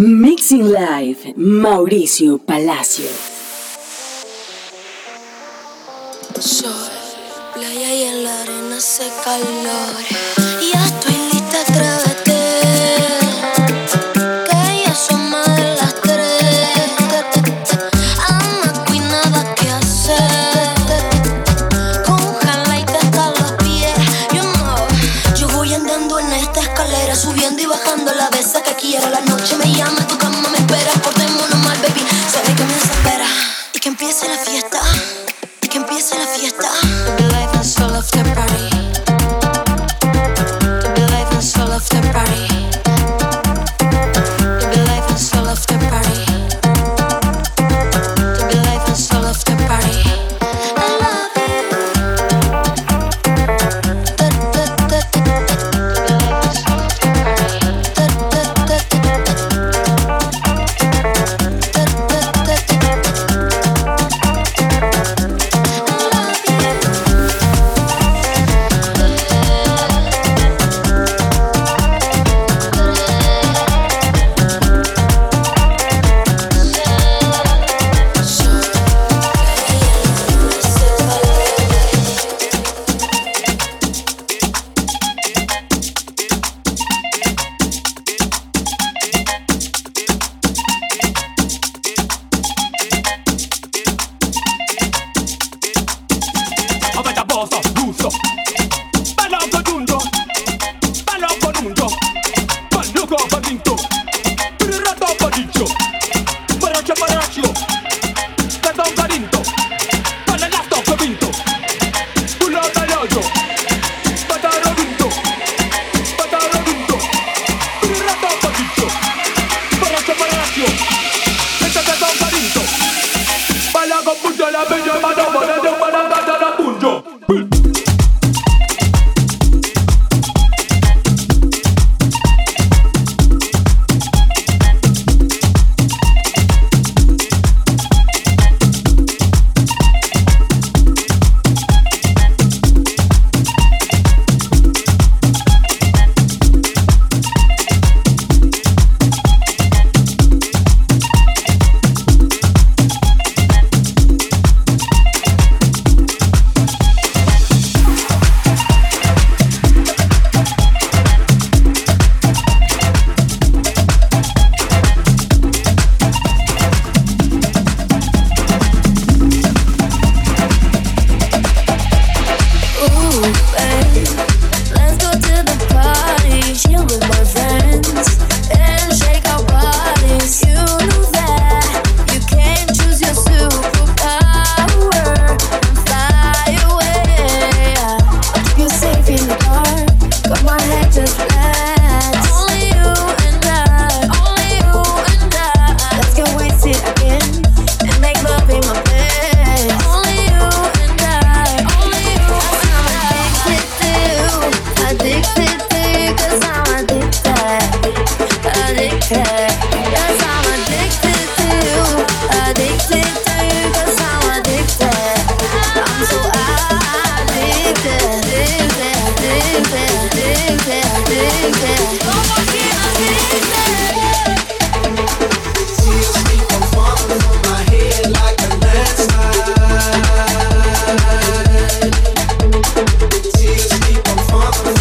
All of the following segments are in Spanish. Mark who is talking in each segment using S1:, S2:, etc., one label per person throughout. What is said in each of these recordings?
S1: Mixing Live, Mauricio Palacio.
S2: Sol, playa y en la arena se calor. fuck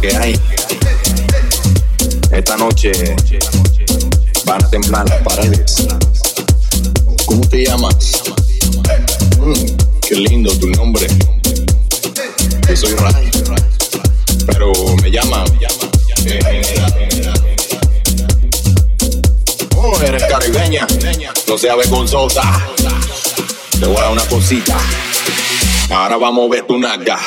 S2: que
S3: hay. Esta noche van a temblar las paredes. ¿Cómo te llamas? Mm, qué lindo tu nombre. Yo soy Ray. Pero me llaman. Oh, eres caribeña. No seas vergonzosa. Te voy a dar una cosita. Ahora vamos a ver tu naga.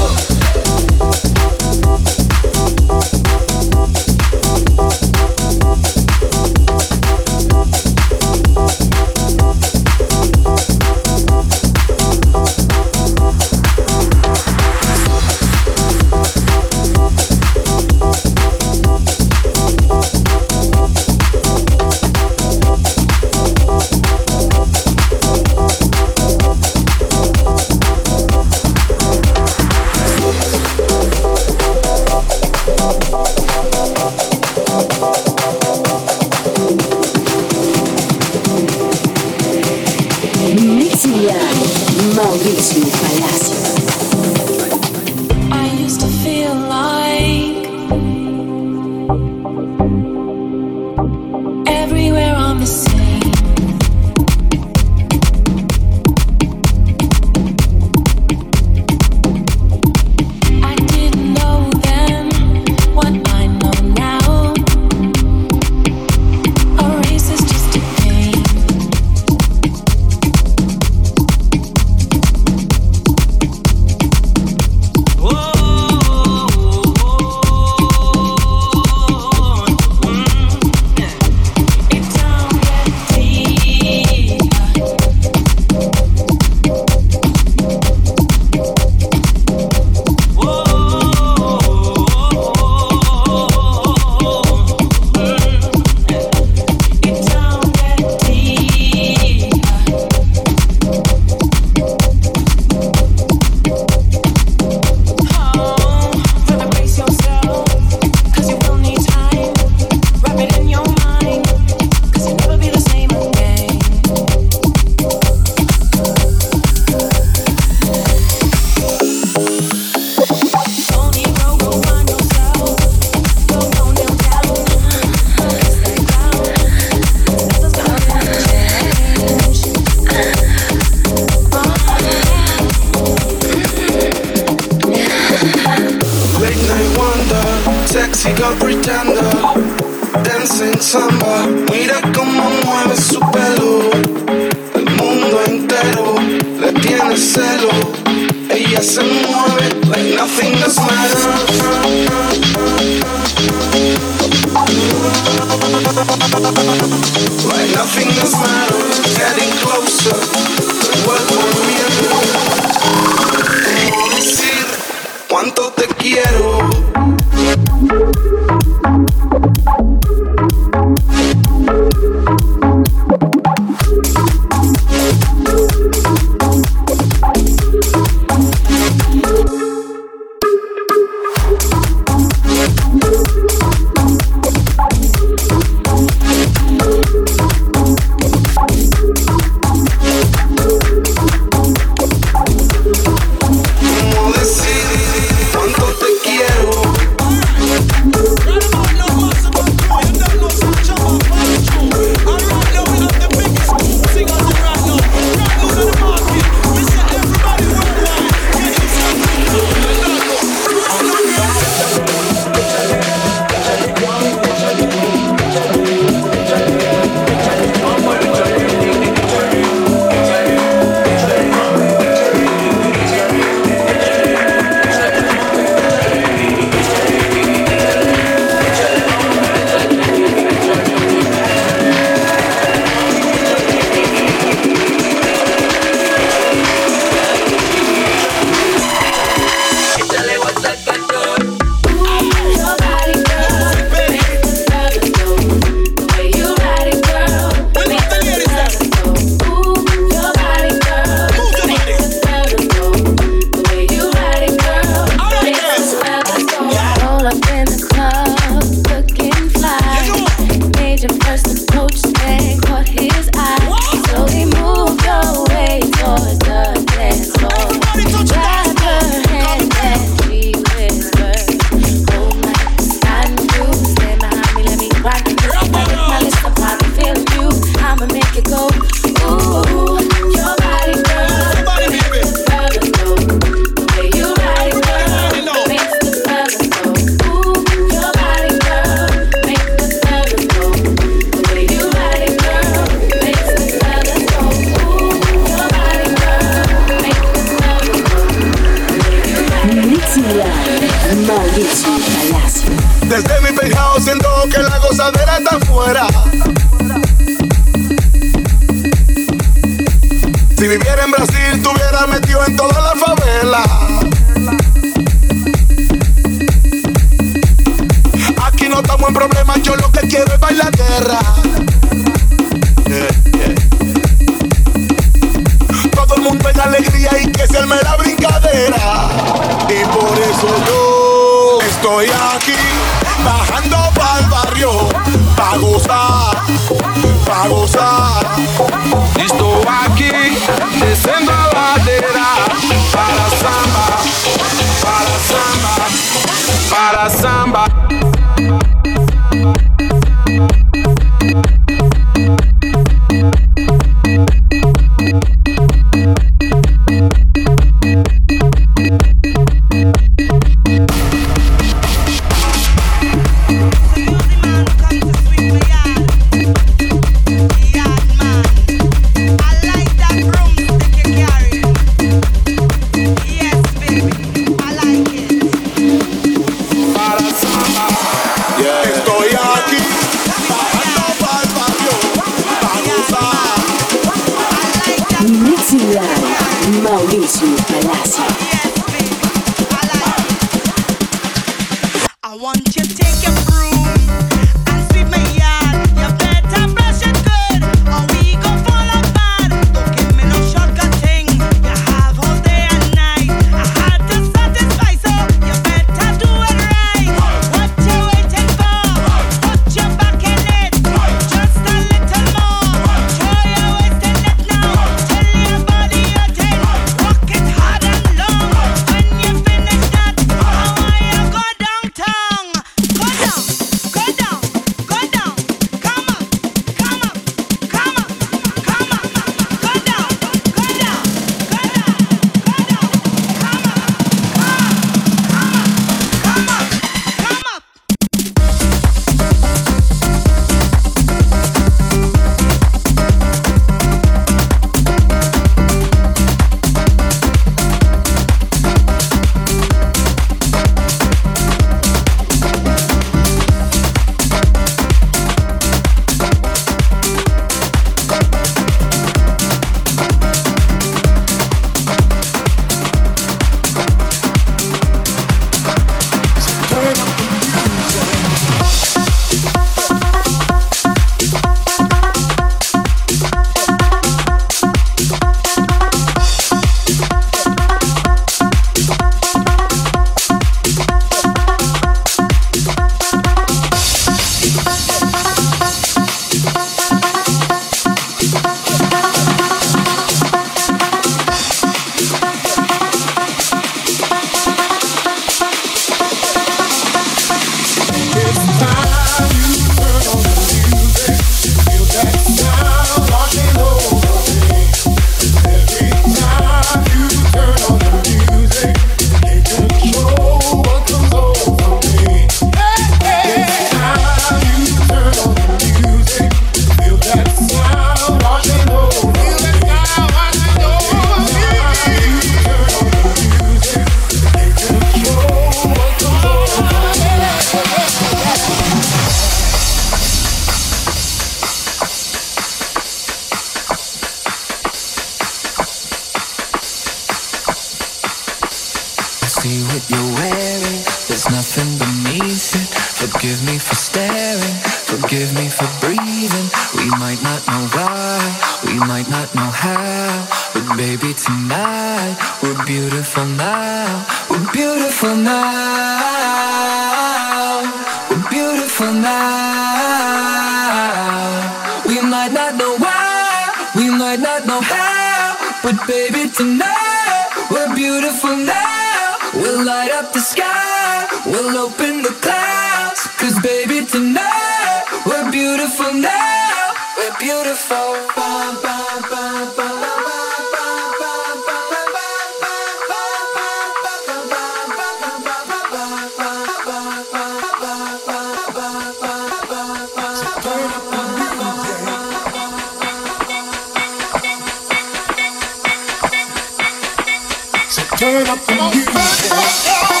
S4: Turn up the music.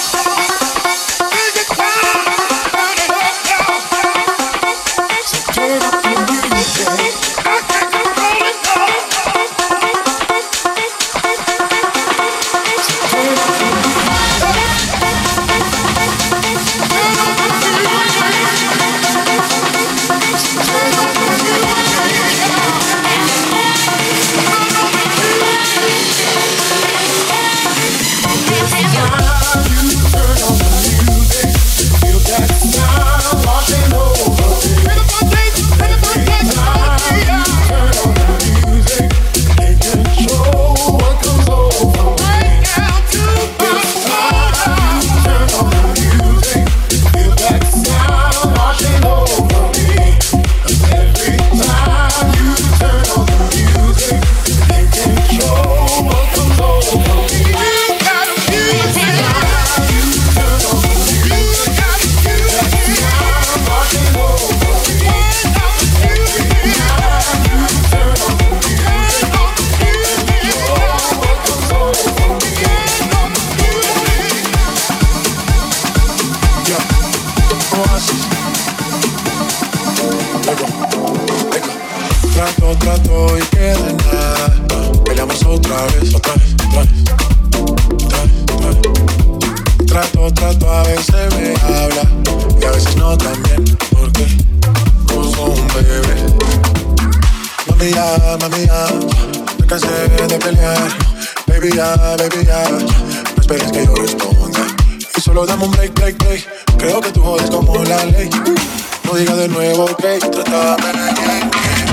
S4: No digas de nuevo, ok, trátame bien.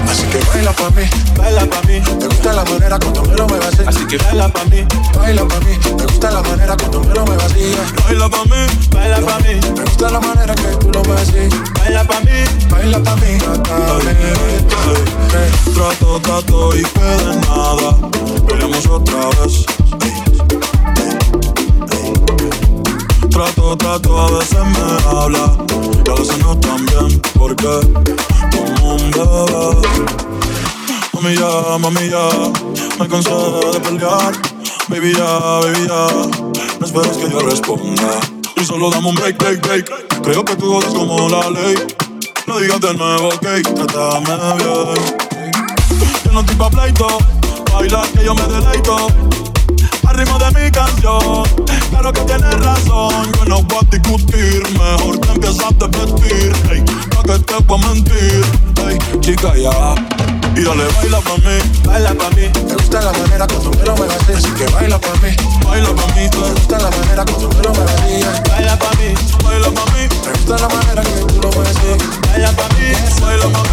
S4: Así que baila pa' mí, baila pa' mí. Me gusta la manera cuando me lo muevas así. Así que baila pa' mí, baila pa' mí. Me gusta la manera cuando me lo muevas así. Baila pa' mí, baila pa' mí. Me gusta la manera que tú lo mueves así. Baila pa' mí, baila pa' mí.
S5: Trato, trato y queda nada. Peleamos otra vez. Trato, trato, a veces me habla y a veces no también, porque como un bebé. Mami ya, mami ya, me cansé de pelear. Baby ya, baby ya, no esperes que yo responda. Y solo dame un break, break, break. Creo que tú jodes como la ley. No digas de nuevo, ok, trátame bien. Yo no estoy pa' pleito, baila que yo me deleito. Al ritmo de mi canción, claro que tienes razón. Yo no voy a discutir, mejor te empiezas a vestir. Ey, pa' que te voy a mentir, ey, chica ya. Y dale, baila pa' mí, baila pa' mí.
S4: Me gusta la manera cuando me lo muevas así. Así que baila pa' mí,
S5: Baila pa' mí,
S4: me gusta la manera cuando me lo muevas así.
S5: baila pa' mí, baila pa' mí,
S4: Me gusta la manera que tú lo mueves
S5: baila pa' mí, baila pa' mí.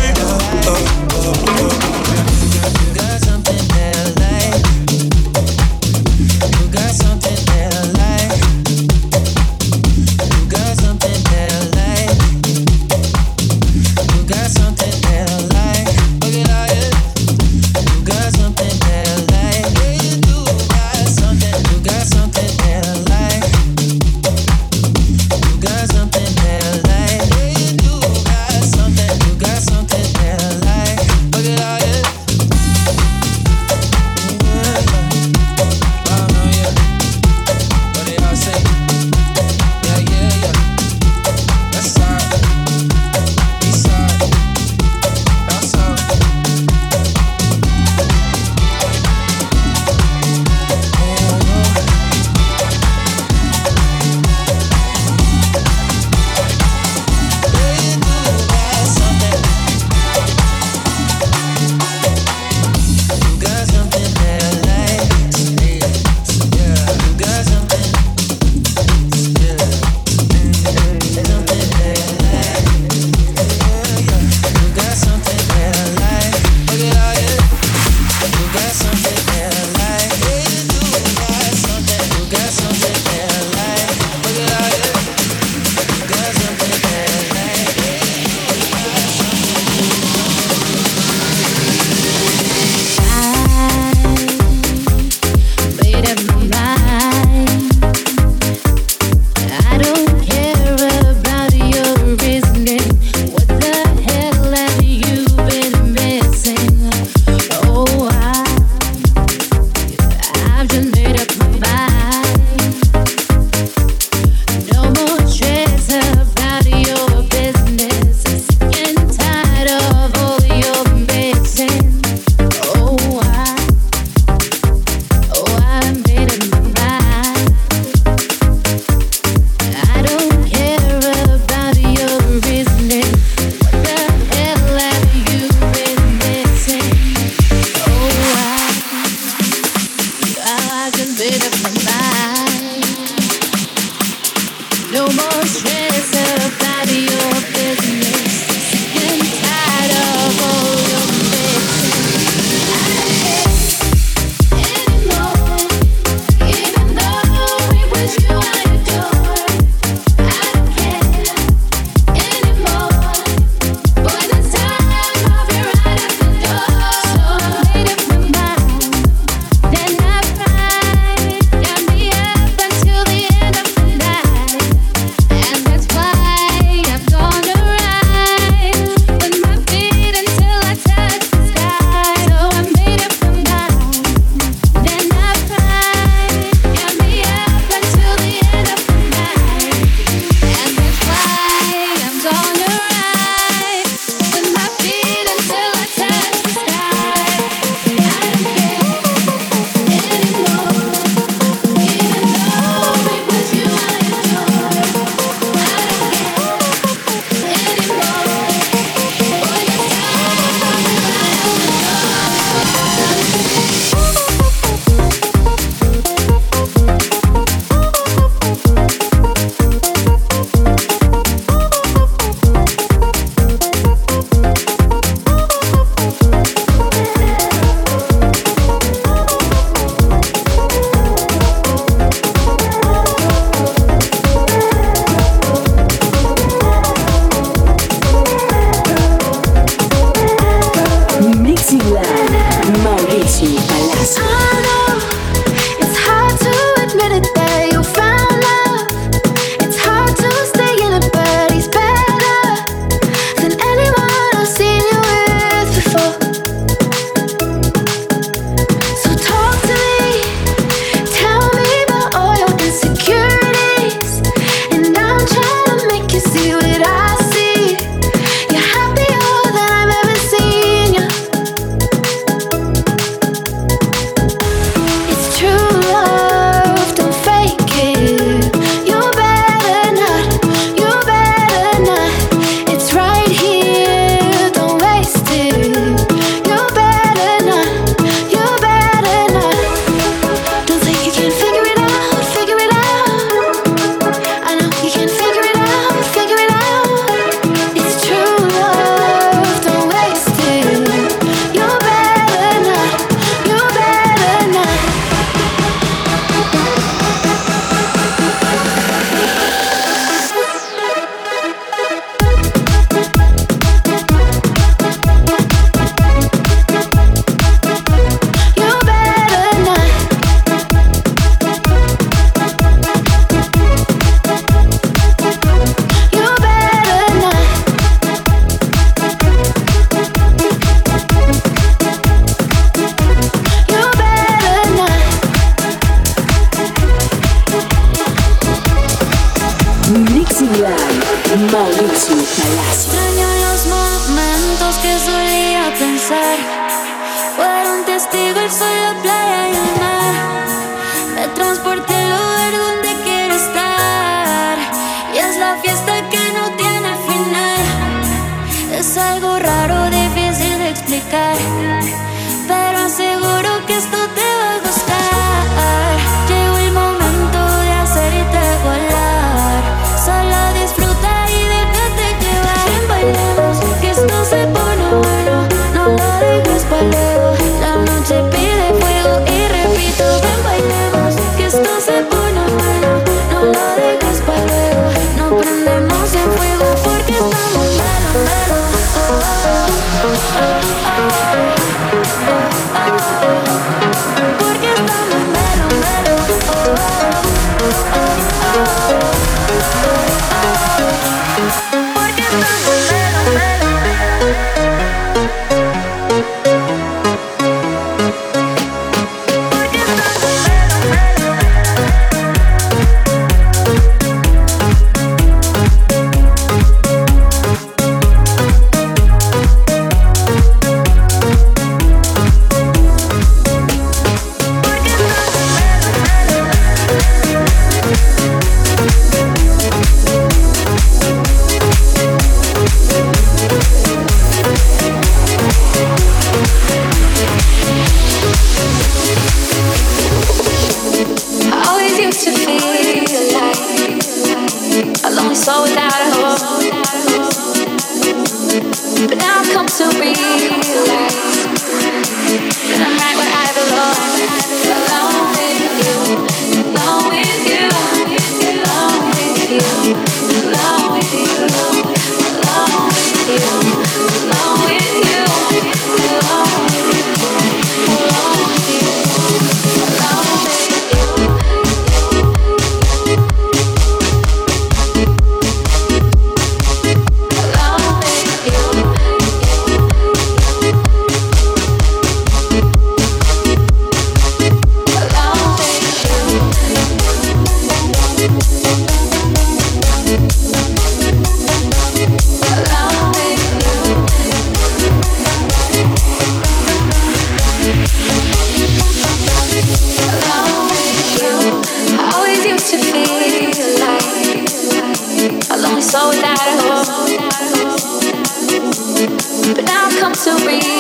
S2: to be.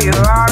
S1: Mixing Live,